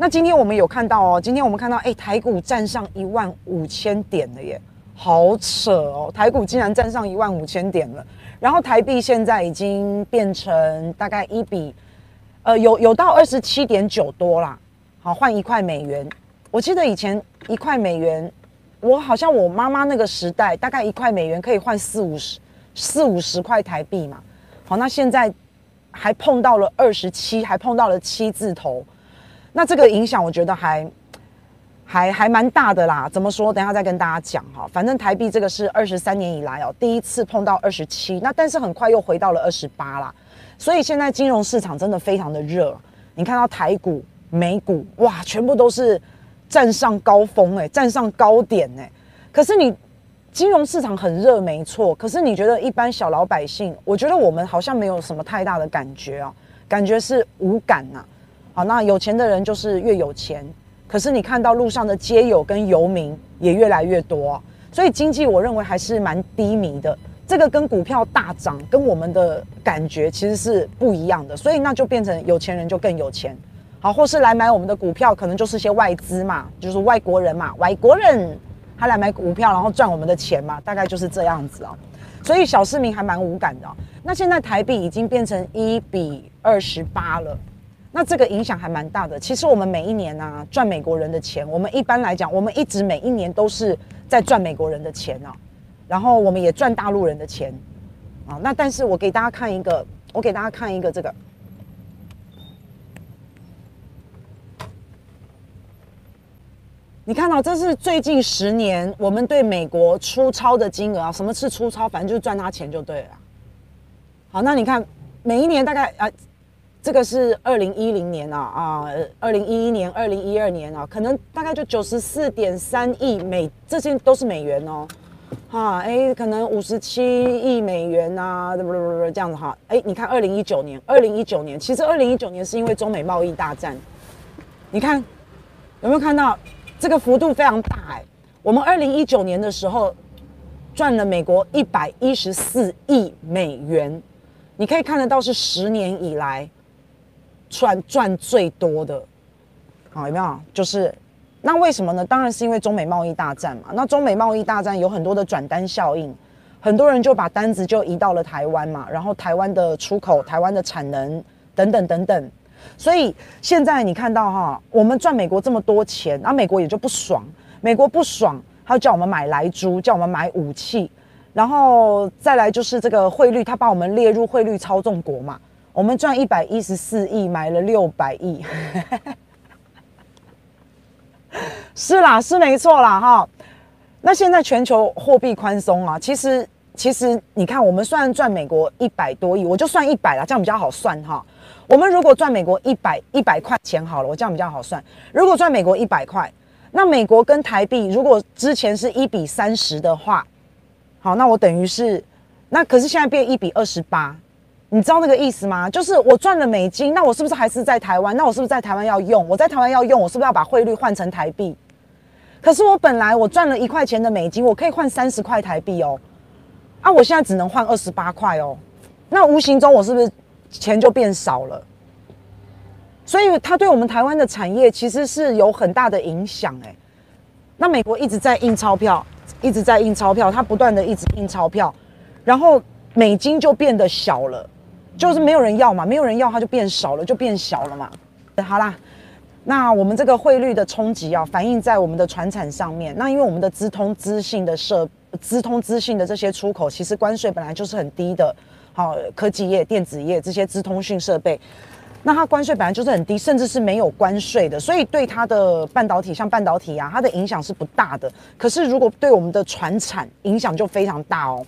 那今天我们有看到哦，今天我们看到，哎，台股站上一万五千点了耶，好扯哦，台股竟然站上一万五千点了。然后台币现在已经变成大概一比，呃，有有到二十七点九多啦。好，换一块美元。我记得以前一块美元，我好像我妈妈那个时代，大概一块美元可以换四五十四五十块台币嘛。好，那现在还碰到了二十七，还碰到了七字头。那这个影响我觉得还还还蛮大的啦。怎么说？等一下再跟大家讲哈。反正台币这个是二十三年以来哦第一次碰到二十七，那但是很快又回到了二十八啦。所以现在金融市场真的非常的热。你看到台股、美股哇，全部都是站上高峰哎，站上高点哎。可是你金融市场很热没错，可是你觉得一般小老百姓，我觉得我们好像没有什么太大的感觉啊，感觉是无感呐。好，那有钱的人就是越有钱，可是你看到路上的街友跟游民也越来越多，所以经济我认为还是蛮低迷的。这个跟股票大涨跟我们的感觉其实是不一样的，所以那就变成有钱人就更有钱，好，或是来买我们的股票，可能就是些外资嘛，就是外国人嘛，外国人他来买股票，然后赚我们的钱嘛，大概就是这样子啊。所以小市民还蛮无感的。那现在台币已经变成一比二十八了。那这个影响还蛮大的。其实我们每一年啊赚美国人的钱，我们一般来讲，我们一直每一年都是在赚美国人的钱啊，然后我们也赚大陆人的钱啊。那但是我给大家看一个，我给大家看一个这个，你看到这是最近十年我们对美国出超的金额啊。什么是出超？反正就是赚他钱就对了。好，那你看每一年大概啊。这个是二零一零年啊啊，二零一一年、二零一二年啊，可能大概就九十四点三亿美，这些都是美元哦，哈，哎，可能五十七亿美元啊，这样子哈，哎，你看二零一九年，二零一九年，其实二零一九年是因为中美贸易大战，你看有没有看到这个幅度非常大哎，我们二零一九年的时候赚了美国一百一十四亿美元，你可以看得到是十年以来。赚赚最多的，好，有没有？就是那为什么呢？当然是因为中美贸易大战嘛。那中美贸易大战有很多的转单效应，很多人就把单子就移到了台湾嘛。然后台湾的出口、台湾的产能等等等等。所以现在你看到哈，我们赚美国这么多钱，那美国也就不爽。美国不爽，他就叫我们买莱猪，叫我们买武器，然后再来就是这个汇率，他把我们列入汇率操纵国嘛。我们赚一百一十四亿，买了六百亿，是啦，是没错啦，哈。那现在全球货币宽松啊，其实其实你看，我们虽然赚美国一百多亿，我就算一百啦，这样比较好算哈。我们如果赚美国一百一百块钱好了，我这样比较好算。如果赚美国一百块，那美国跟台币如果之前是一比三十的话，好，那我等于是那可是现在变一比二十八。你知道那个意思吗？就是我赚了美金，那我是不是还是在台湾？那我是不是在台湾要用？我在台湾要用，我是不是要把汇率换成台币？可是我本来我赚了一块钱的美金，我可以换三十块台币哦。啊，我现在只能换二十八块哦。那无形中我是不是钱就变少了？所以它对我们台湾的产业其实是有很大的影响诶。那美国一直在印钞票，一直在印钞票，它不断的一直印钞票，然后美金就变得小了。就是没有人要嘛，没有人要，它就变少了，就变小了嘛。好啦，那我们这个汇率的冲击啊，反映在我们的船产上面。那因为我们的资通资信的设资通资讯的这些出口，其实关税本来就是很低的。好，科技业、电子业这些资通讯设备，那它关税本来就是很低，甚至是没有关税的。所以对它的半导体，像半导体啊，它的影响是不大的。可是如果对我们的船产影响就非常大哦。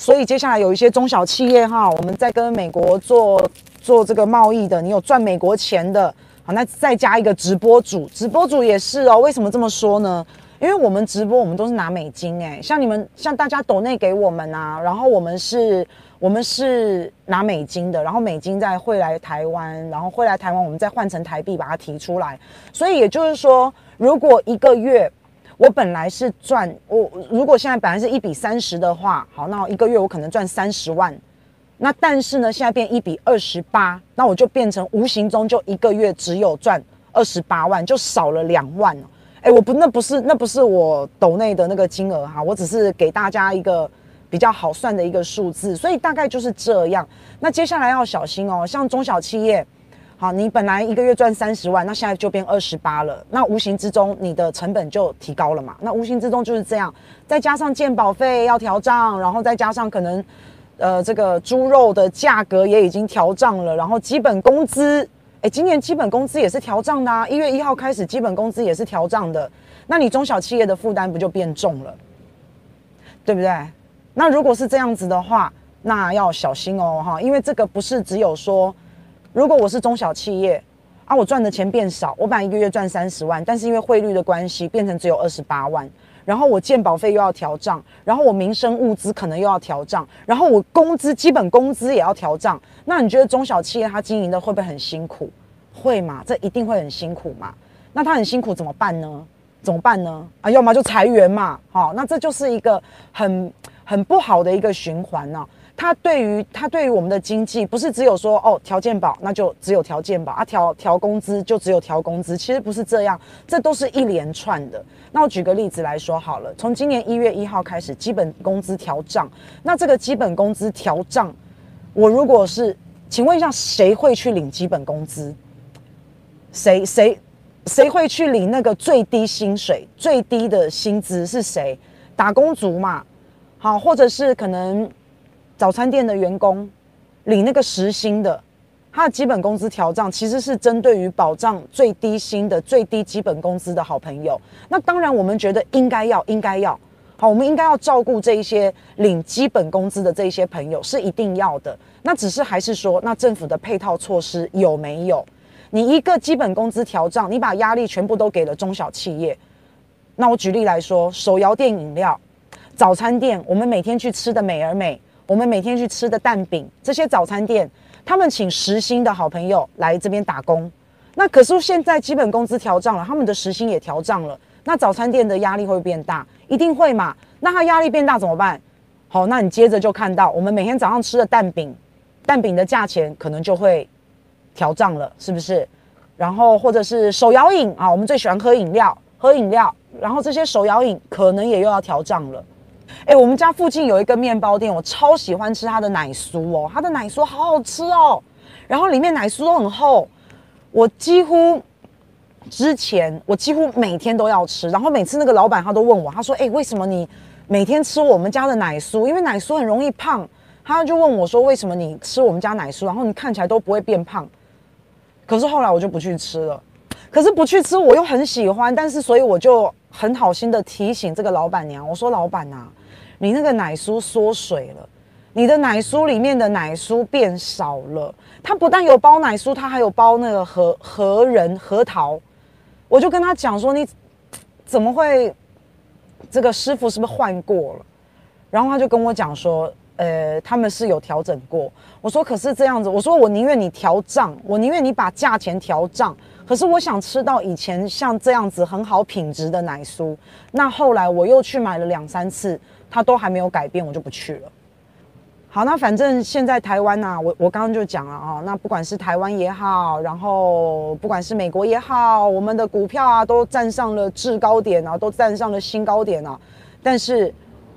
所以接下来有一些中小企业哈，我们在跟美国做做这个贸易的，你有赚美国钱的，好，那再加一个直播主，直播主也是哦。为什么这么说呢？因为我们直播，我们都是拿美金诶，像你们像大家抖内给我们啊，然后我们是，我们是拿美金的，然后美金再汇来台湾，然后汇来台湾，我们再换成台币把它提出来。所以也就是说，如果一个月。我本来是赚我如果现在本来是一比三十的话，好，那我一个月我可能赚三十万，那但是呢，现在变一比二十八，那我就变成无形中就一个月只有赚二十八万，就少了两万哦。哎，我不，那不是那不是我抖内的那个金额哈，我只是给大家一个比较好算的一个数字，所以大概就是这样。那接下来要小心哦，像中小企业。好，你本来一个月赚三十万，那现在就变二十八了，那无形之中你的成本就提高了嘛？那无形之中就是这样，再加上健保费要调账，然后再加上可能，呃，这个猪肉的价格也已经调涨了，然后基本工资，哎，今年基本工资也是调涨的啊，一月一号开始基本工资也是调涨的，那你中小企业的负担不就变重了，对不对？那如果是这样子的话，那要小心哦，哈，因为这个不是只有说。如果我是中小企业啊，我赚的钱变少，我本来一个月赚三十万，但是因为汇率的关系，变成只有二十八万，然后我健保费又要调账，然后我民生物资可能又要调账，然后我工资基本工资也要调账，那你觉得中小企业它经营的会不会很辛苦？会吗？这一定会很辛苦嘛？那它很辛苦怎么办呢？怎么办呢？啊，要么就裁员嘛，好，那这就是一个很很不好的一个循环呢。它对于它对于我们的经济，不是只有说哦调健保，那就只有调健保啊，调调工资就只有调工资，其实不是这样，这都是一连串的。那我举个例子来说好了，从今年一月一号开始，基本工资调涨，那这个基本工资调涨，我如果是，请问一下，谁会去领基本工资？谁谁谁会去领那个最低薪水、最低的薪资是谁？打工族嘛，好，或者是可能。早餐店的员工领那个时薪的，他的基本工资调涨，其实是针对于保障最低薪的最低基本工资的好朋友。那当然，我们觉得应该要，应该要，好，我们应该要照顾这一些领基本工资的这一些朋友，是一定要的。那只是还是说，那政府的配套措施有没有？你一个基本工资调涨，你把压力全部都给了中小企业。那我举例来说，手摇店饮料、早餐店，我们每天去吃的美而美。我们每天去吃的蛋饼，这些早餐店，他们请时薪的好朋友来这边打工。那可是现在基本工资调涨了，他们的时薪也调涨了。那早餐店的压力会不会变大？一定会嘛？那他压力变大怎么办？好，那你接着就看到我们每天早上吃的蛋饼，蛋饼的价钱可能就会调涨了，是不是？然后或者是手摇饮啊，我们最喜欢喝饮料，喝饮料，然后这些手摇饮可能也又要调涨了。哎、我们家附近有一个面包店，我超喜欢吃它的奶酥哦，它的奶酥好好吃哦，然后里面奶酥都很厚，我几乎之前我几乎每天都要吃，然后每次那个老板他都问我，他说：“哎、为什么你每天吃我们家的奶酥？因为奶酥很容易胖。”他就问我说：“为什么你吃我们家奶酥，然后你看起来都不会变胖？”可是后来我就不去吃了，可是不去吃我又很喜欢，但是所以我就很好心的提醒这个老板娘，我说：“老板呐。”你那个奶酥缩水了，你的奶酥里面的奶酥变少了。它不但有包奶酥，它还有包那个核核仁核桃。我就跟他讲说，你怎么会？这个师傅是不是换过了？然后他就跟我讲说，呃，他们是有调整过。我说可是这样子，我说我宁愿你调账，我宁愿你把价钱调账。可是我想吃到以前像这样子很好品质的奶酥。那后来我又去买了两三次。它都还没有改变，我就不去了。好，那反正现在台湾呐，我我刚刚就讲了啊，那不管是台湾也好，然后不管是美国也好，我们的股票啊都站上了制高点啊，都站上了新高点啊。但是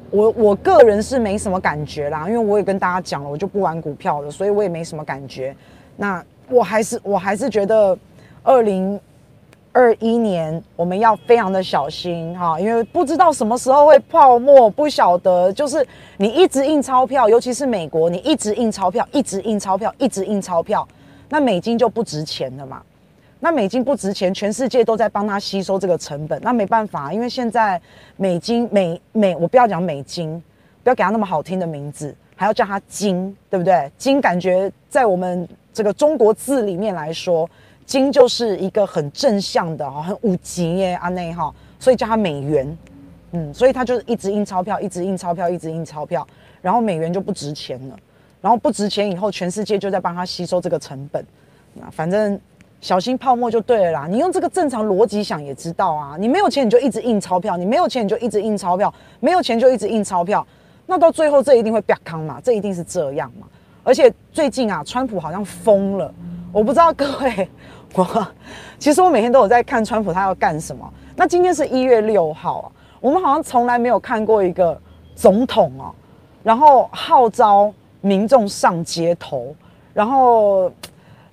我我个人是没什么感觉啦，因为我也跟大家讲了，我就不玩股票了，所以我也没什么感觉。那我还是我还是觉得二零。二一年我们要非常的小心哈，因为不知道什么时候会泡沫，不晓得。就是你一直印钞票，尤其是美国，你一直印钞票，一直印钞票，一直印钞票，那美金就不值钱了嘛。那美金不值钱，全世界都在帮他吸收这个成本，那没办法，因为现在美金美美，我不要讲美金，不要给他那么好听的名字，还要叫它金，对不对？金感觉在我们这个中国字里面来说。金就是一个很正向的哈，很五级耶阿内哈，所以叫它美元，嗯，所以它就是一直印钞票，一直印钞票，一直印钞票，然后美元就不值钱了，然后不值钱以后，全世界就在帮它吸收这个成本，那反正小心泡沫就对了啦。你用这个正常逻辑想也知道啊，你没有钱你就一直印钞票，你没有钱你就一直印钞票，没有钱就一直印钞票，那到最后这一定会变康嘛，这一定是这样嘛。而且最近啊，川普好像疯了，我不知道各位。我其实我每天都有在看川普他要干什么。那今天是一月六号啊，我们好像从来没有看过一个总统啊，然后号召民众上街头，然后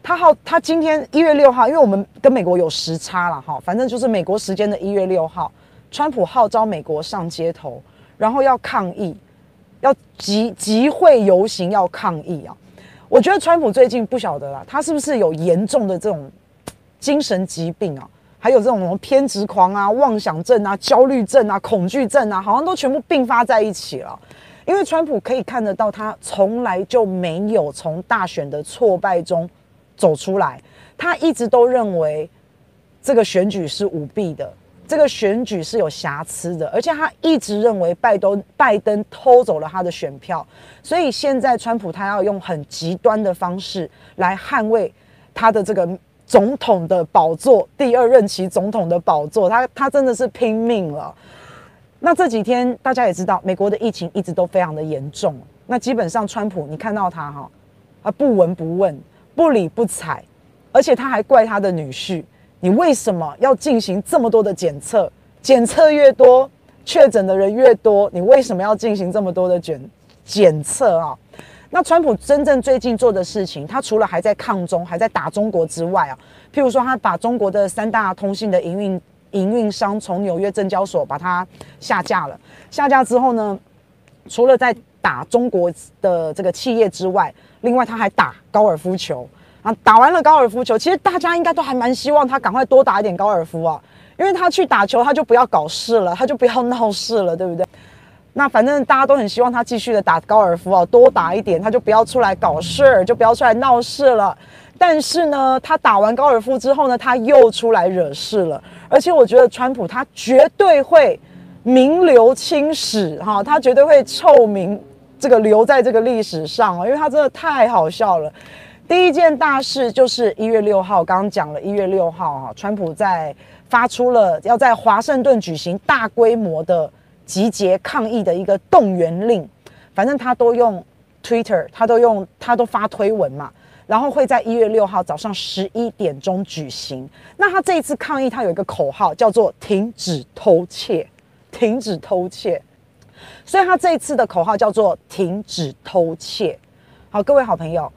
他号他今天一月六号，因为我们跟美国有时差了哈，反正就是美国时间的一月六号，川普号召美国上街头，然后要抗议，要集集会游行要抗议啊。我觉得川普最近不晓得啦，他是不是有严重的这种精神疾病啊？还有这种什么偏执狂啊、妄想症啊、焦虑症啊、恐惧症啊，好像都全部并发在一起了。因为川普可以看得到，他从来就没有从大选的挫败中走出来，他一直都认为这个选举是舞弊的。这个选举是有瑕疵的，而且他一直认为拜登拜登偷走了他的选票，所以现在川普他要用很极端的方式来捍卫他的这个总统的宝座，第二任期总统的宝座，他他真的是拼命了。那这几天大家也知道，美国的疫情一直都非常的严重，那基本上川普你看到他哈，啊不闻不问，不理不睬，而且他还怪他的女婿。你为什么要进行这么多的检测？检测越多，确诊的人越多，你为什么要进行这么多的检检测啊？那川普真正最近做的事情，他除了还在抗中，还在打中国之外啊，譬如说他把中国的三大通信的营运营运商从纽约证交所把它下架了。下架之后呢，除了在打中国的这个企业之外，另外他还打高尔夫球。啊，打完了高尔夫球，其实大家应该都还蛮希望他赶快多打一点高尔夫啊，因为他去打球，他就不要搞事了，他就不要闹事了，对不对？那反正大家都很希望他继续的打高尔夫啊，多打一点，他就不要出来搞事儿，就不要出来闹事了。但是呢，他打完高尔夫之后呢，他又出来惹事了。而且我觉得川普他绝对会名留青史哈，他绝对会臭名这个留在这个历史上啊，因为他真的太好笑了。第一件大事就是一月六号，刚刚讲了一月六号哈，川普在发出了要在华盛顿举行大规模的集结抗议的一个动员令，反正他都用 Twitter，他都用他都发推文嘛，然后会在一月六号早上十一点钟举行。那他这一次抗议，他有一个口号叫做“停止偷窃，停止偷窃”，所以他这一次的口号叫做“停止偷窃”。好，各位好朋友。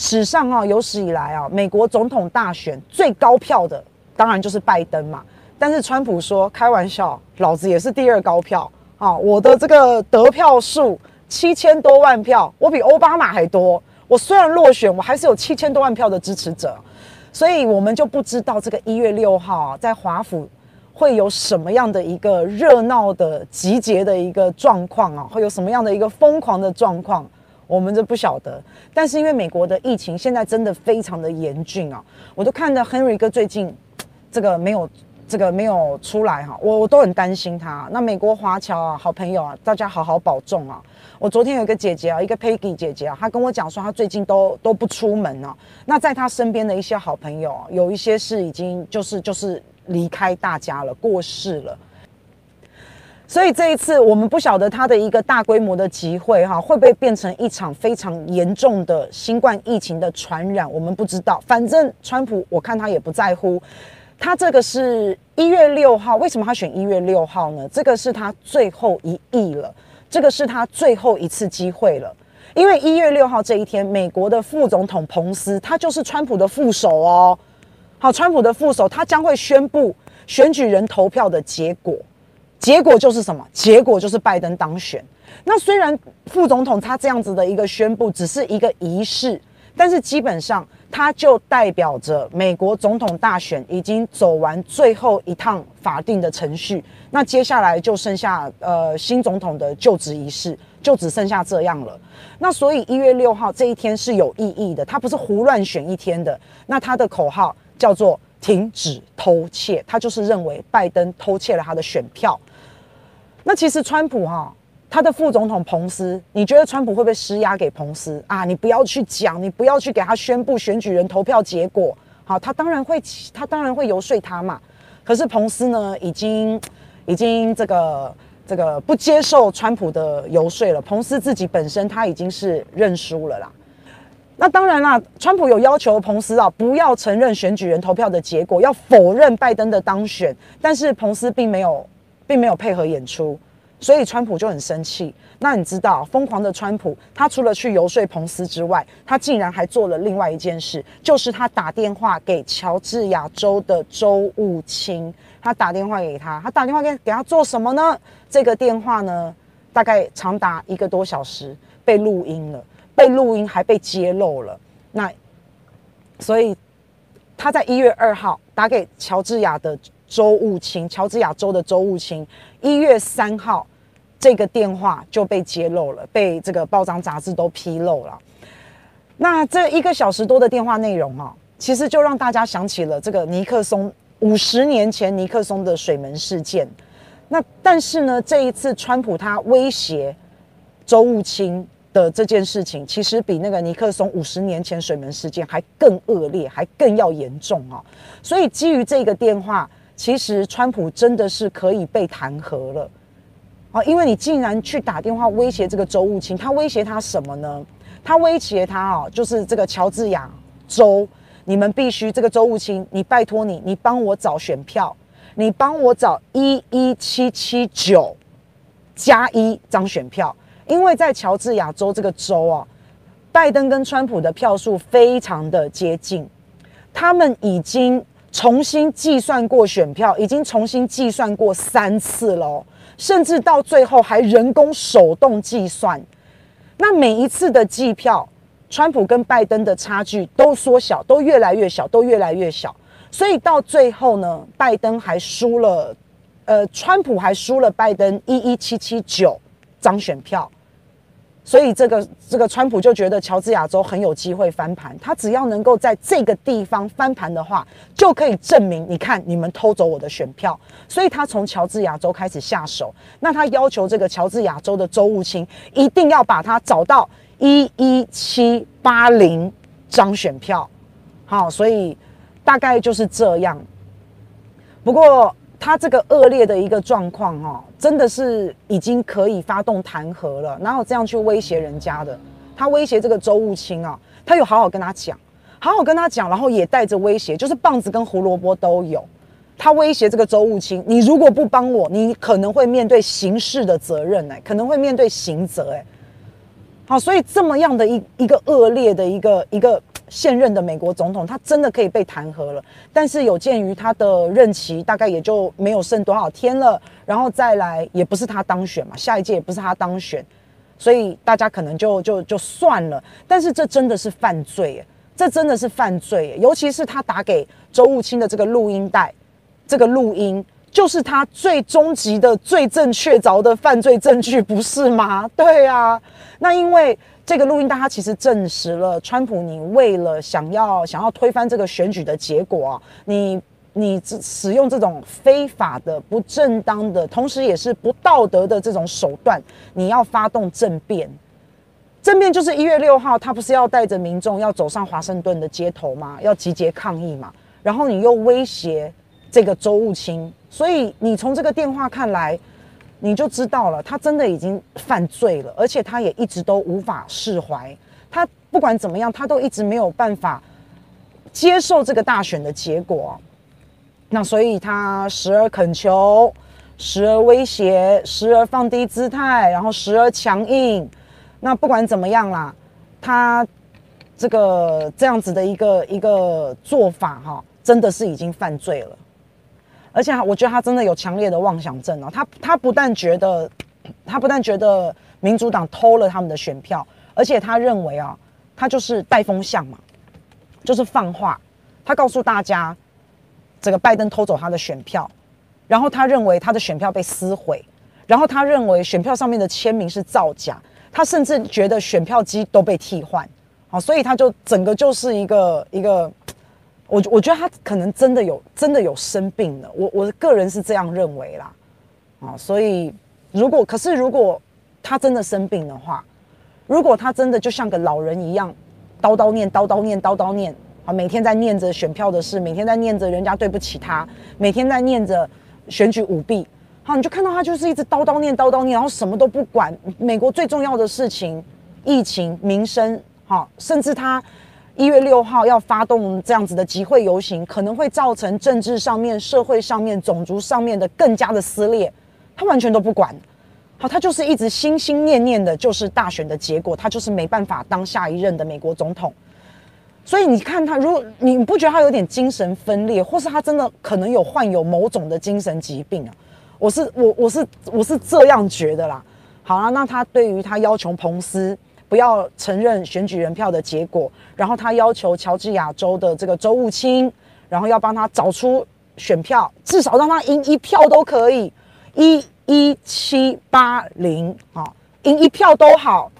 史上啊，有史以来啊，美国总统大选最高票的当然就是拜登嘛。但是川普说开玩笑，老子也是第二高票啊！我的这个得票数七千多万票，我比奥巴马还多。我虽然落选，我还是有七千多万票的支持者。所以我们就不知道这个一月六号啊，在华府会有什么样的一个热闹的集结的一个状况啊，会有什么样的一个疯狂的状况。我们就不晓得，但是因为美国的疫情现在真的非常的严峻啊，我都看到 Henry 哥最近这个没有这个没有出来哈，我我都很担心他。那美国华侨啊，好朋友啊，大家好好保重啊。我昨天有个姐姐啊，一个 Peggy 姐姐啊，她跟我讲说她最近都都不出门啊。那在她身边的一些好朋友啊，有一些是已经就是就是离开大家了，过世了。所以这一次，我们不晓得他的一个大规模的集会，哈，会不会变成一场非常严重的新冠疫情的传染？我们不知道。反正川普，我看他也不在乎。他这个是一月六号，为什么他选一月六号呢？这个是他最后一役了，这个是他最后一次机会了。因为一月六号这一天，美国的副总统彭斯，他就是川普的副手哦。好，川普的副手，他将会宣布选举人投票的结果。结果就是什么？结果就是拜登当选。那虽然副总统他这样子的一个宣布只是一个仪式，但是基本上他就代表着美国总统大选已经走完最后一趟法定的程序。那接下来就剩下呃新总统的就职仪式，就只剩下这样了。那所以一月六号这一天是有意义的，他不是胡乱选一天的。那他的口号叫做。停止偷窃，他就是认为拜登偷窃了他的选票。那其实川普哈、他的副总统彭斯，你觉得川普会不会施压给彭斯啊？你不要去讲，你不要去给他宣布选举人投票结果。好，他当然会，他当然会游说他嘛。可是彭斯呢，已经已经这个这个不接受川普的游说了。彭斯自己本身他已经是认输了啦。那当然啦，川普有要求彭斯啊不要承认选举人投票的结果，要否认拜登的当选，但是彭斯并没有，并没有配合演出，所以川普就很生气。那你知道，疯狂的川普，他除了去游说彭斯之外，他竟然还做了另外一件事，就是他打电话给乔治亚州的州务卿，他打电话给他，他打电话给给他做什么呢？这个电话呢，大概长达一个多小时，被录音了。被录音还被揭露了，那所以他在一月二号打给乔治亚的州务卿，乔治亚州的州务卿，一月三号这个电话就被揭露了，被这个报章杂志都披露了。那这一个小时多的电话内容啊，其实就让大家想起了这个尼克松五十年前尼克松的水门事件。那但是呢，这一次川普他威胁州务卿。的这件事情其实比那个尼克松五十年前水门事件还更恶劣，还更要严重啊！所以基于这个电话，其实川普真的是可以被弹劾了啊！因为你竟然去打电话威胁这个州务卿，他威胁他什么呢？他威胁他啊，就是这个乔治亚州，你们必须这个州务卿，你拜托你，你帮我找选票，你帮我找一一七七九加一张选票。因为在乔治亚州这个州啊，拜登跟川普的票数非常的接近，他们已经重新计算过选票，已经重新计算过三次了，甚至到最后还人工手动计算。那每一次的计票，川普跟拜登的差距都缩小，都越来越小，都越来越小。所以到最后呢，拜登还输了，呃，川普还输了拜登一一七七九张选票。所以这个这个川普就觉得乔治亚州很有机会翻盘，他只要能够在这个地方翻盘的话，就可以证明，你看你们偷走我的选票。所以他从乔治亚州开始下手，那他要求这个乔治亚州的州务卿一定要把他找到一一七八零张选票。好，所以大概就是这样。不过。他这个恶劣的一个状况，哈，真的是已经可以发动弹劾了。哪有这样去威胁人家的？他威胁这个周务卿啊，他有好好跟他讲，好好跟他讲，然后也带着威胁，就是棒子跟胡萝卜都有。他威胁这个周务卿，你如果不帮我，你可能会面对刑事的责任，哎，可能会面对刑责，哎。好，所以这么样的一一个恶劣的一个一个。现任的美国总统，他真的可以被弹劾了，但是有鉴于他的任期大概也就没有剩多少天了，然后再来也不是他当选嘛，下一届也不是他当选，所以大家可能就就就算了。但是这真的是犯罪，这真的是犯罪，尤其是他打给周务卿的这个录音带，这个录音就是他最终极的、最正确凿的犯罪证据，不是吗？对啊，那因为。这个录音带，它其实证实了，川普，你为了想要想要推翻这个选举的结果啊，你你使用这种非法的、不正当的，同时也是不道德的这种手段，你要发动政变。政变就是一月六号，他不是要带着民众要走上华盛顿的街头吗？要集结抗议嘛？然后你又威胁这个州务卿，所以你从这个电话看来。你就知道了，他真的已经犯罪了，而且他也一直都无法释怀。他不管怎么样，他都一直没有办法接受这个大选的结果。那所以他时而恳求，时而威胁，时而放低姿态，然后时而强硬。那不管怎么样啦，他这个这样子的一个一个做法哈，真的是已经犯罪了。而且我觉得他真的有强烈的妄想症哦。他他不但觉得，他不但觉得民主党偷了他们的选票，而且他认为啊，他就是带风向嘛，就是放话。他告诉大家，这个拜登偷走他的选票，然后他认为他的选票被撕毁，然后他认为选票上面的签名是造假，他甚至觉得选票机都被替换。好，所以他就整个就是一个一个。我我觉得他可能真的有真的有生病了，我我个人是这样认为啦，啊，所以如果可是如果他真的生病的话，如果他真的就像个老人一样，叨叨念叨叨念叨叨念啊，每天在念着选票的事，每天在念着人家对不起他，每天在念着选举舞弊，好，你就看到他就是一直叨叨念叨叨念，然后什么都不管，美国最重要的事情，疫情民生。好，甚至他一月六号要发动这样子的集会游行，可能会造成政治上面、社会上面、种族上面的更加的撕裂，他完全都不管。好，他就是一直心心念念的，就是大选的结果，他就是没办法当下一任的美国总统。所以你看他，如果你不觉得他有点精神分裂，或是他真的可能有患有某种的精神疾病啊？我是我我是我是这样觉得啦。好啊，那他对于他要求彭斯。不要承认选举人票的结果，然后他要求乔治亚州的这个州务卿，然后要帮他找出选票，至少让他赢一票都可以，一一七八零啊，赢一票都好。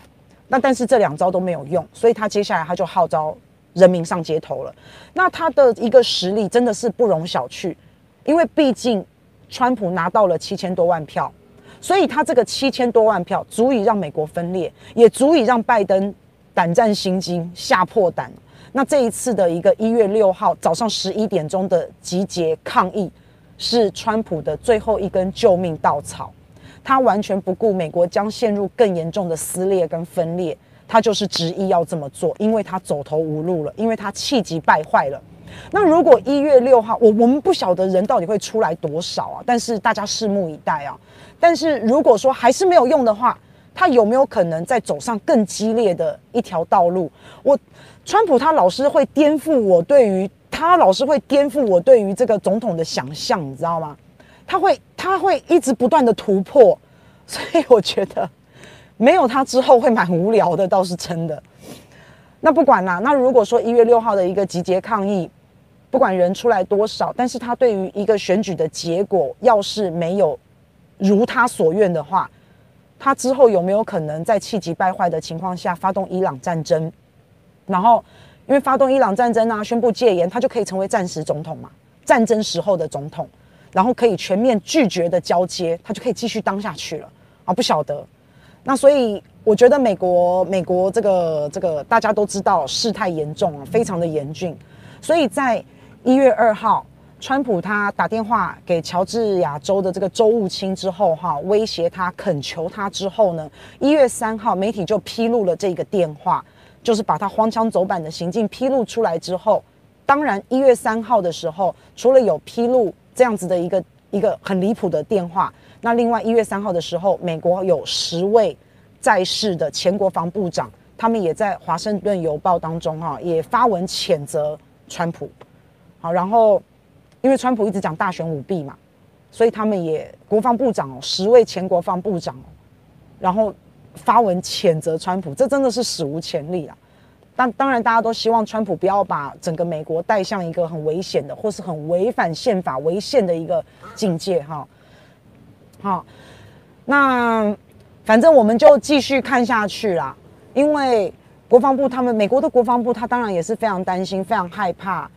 那但是这两招都没有用，所以他接下来他就号召人民上街头了。那他的一个实力真的是不容小觑，因为毕竟川普拿到了七千多万票。所以他这个七千多万票足以让美国分裂，也足以让拜登胆战心惊、吓破胆。那这一次的一个一月六号早上十一点钟的集结抗议，是川普的最后一根救命稻草。他完全不顾美国将陷入更严重的撕裂跟分裂，他就是执意要这么做，因为他走投无路了，因为他气急败坏了。那如果一月六号，我我们不晓得人到底会出来多少啊，但是大家拭目以待啊。但是如果说还是没有用的话，他有没有可能再走上更激烈的一条道路？我川普他老是会颠覆我对于他老是会颠覆我对于这个总统的想象，你知道吗？他会他会一直不断的突破，所以我觉得没有他之后会蛮无聊的，倒是真的。那不管啦，那如果说一月六号的一个集结抗议，不管人出来多少，但是他对于一个选举的结果要是没有。如他所愿的话，他之后有没有可能在气急败坏的情况下发动伊朗战争？然后，因为发动伊朗战争啊，宣布戒严，他就可以成为战时总统嘛，战争时候的总统，然后可以全面拒绝的交接，他就可以继续当下去了啊！不晓得。那所以我觉得美国，美国这个这个大家都知道事态严重啊，非常的严峻，所以在一月二号。川普他打电话给乔治亚州的这个州务卿之后，哈，威胁他、恳求他之后呢，一月三号媒体就披露了这个电话，就是把他荒腔走板的行径披露出来之后，当然一月三号的时候，除了有披露这样子的一个一个很离谱的电话，那另外一月三号的时候，美国有十位在世的前国防部长，他们也在华盛顿邮报当中哈，也发文谴责川普，好，然后。因为川普一直讲大选舞弊嘛，所以他们也国防部长哦，十位前国防部长，然后发文谴责川普，这真的是史无前例啊！但当然，大家都希望川普不要把整个美国带向一个很危险的，或是很违反宪法、违宪的一个境界哈。好，那反正我们就继续看下去啦，因为国防部他们美国的国防部，他当然也是非常担心、非常害怕。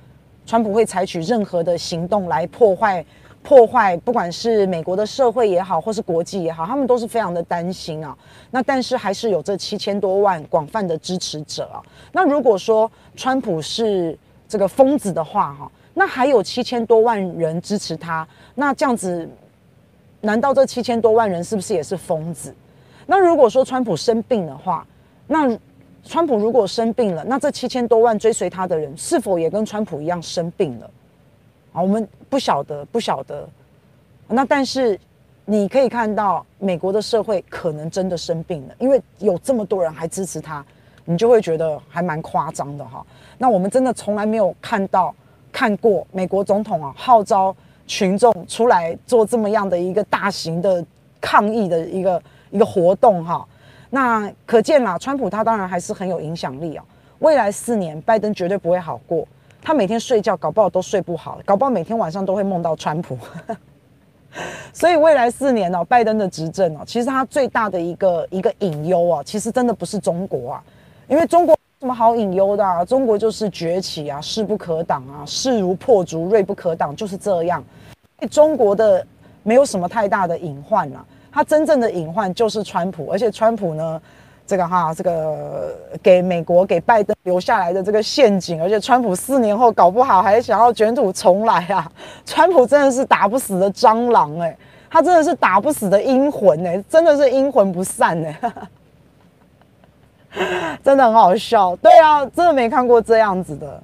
川普会采取任何的行动来破坏、破坏，不管是美国的社会也好，或是国际也好，他们都是非常的担心啊。那但是还是有这七千多万广泛的支持者啊。那如果说川普是这个疯子的话，哈，那还有七千多万人支持他，那这样子，难道这七千多万人是不是也是疯子？那如果说川普生病的话，那？川普如果生病了，那这七千多万追随他的人是否也跟川普一样生病了？啊，我们不晓得，不晓得。那但是你可以看到，美国的社会可能真的生病了，因为有这么多人还支持他，你就会觉得还蛮夸张的哈。那我们真的从来没有看到、看过美国总统啊号召群众出来做这么样的一个大型的抗议的一个一个活动哈。那可见啦，川普他当然还是很有影响力啊。未来四年，拜登绝对不会好过。他每天睡觉，搞不好都睡不好，搞不好每天晚上都会梦到川普。所以未来四年哦，拜登的执政哦，其实他最大的一个一个隐忧啊，其实真的不是中国啊，因为中国什么好隐忧的啊？中国就是崛起啊，势不可挡啊，势如破竹，锐不可挡，就是这样。中国的没有什么太大的隐患了。他真正的隐患就是川普，而且川普呢，这个哈，这个给美国给拜登留下来的这个陷阱，而且川普四年后搞不好还想要卷土重来啊！川普真的是打不死的蟑螂哎、他真的是打不死的阴魂哎、真的是阴魂不散哎、欸。真的很好笑。对啊，真的没看过这样子的。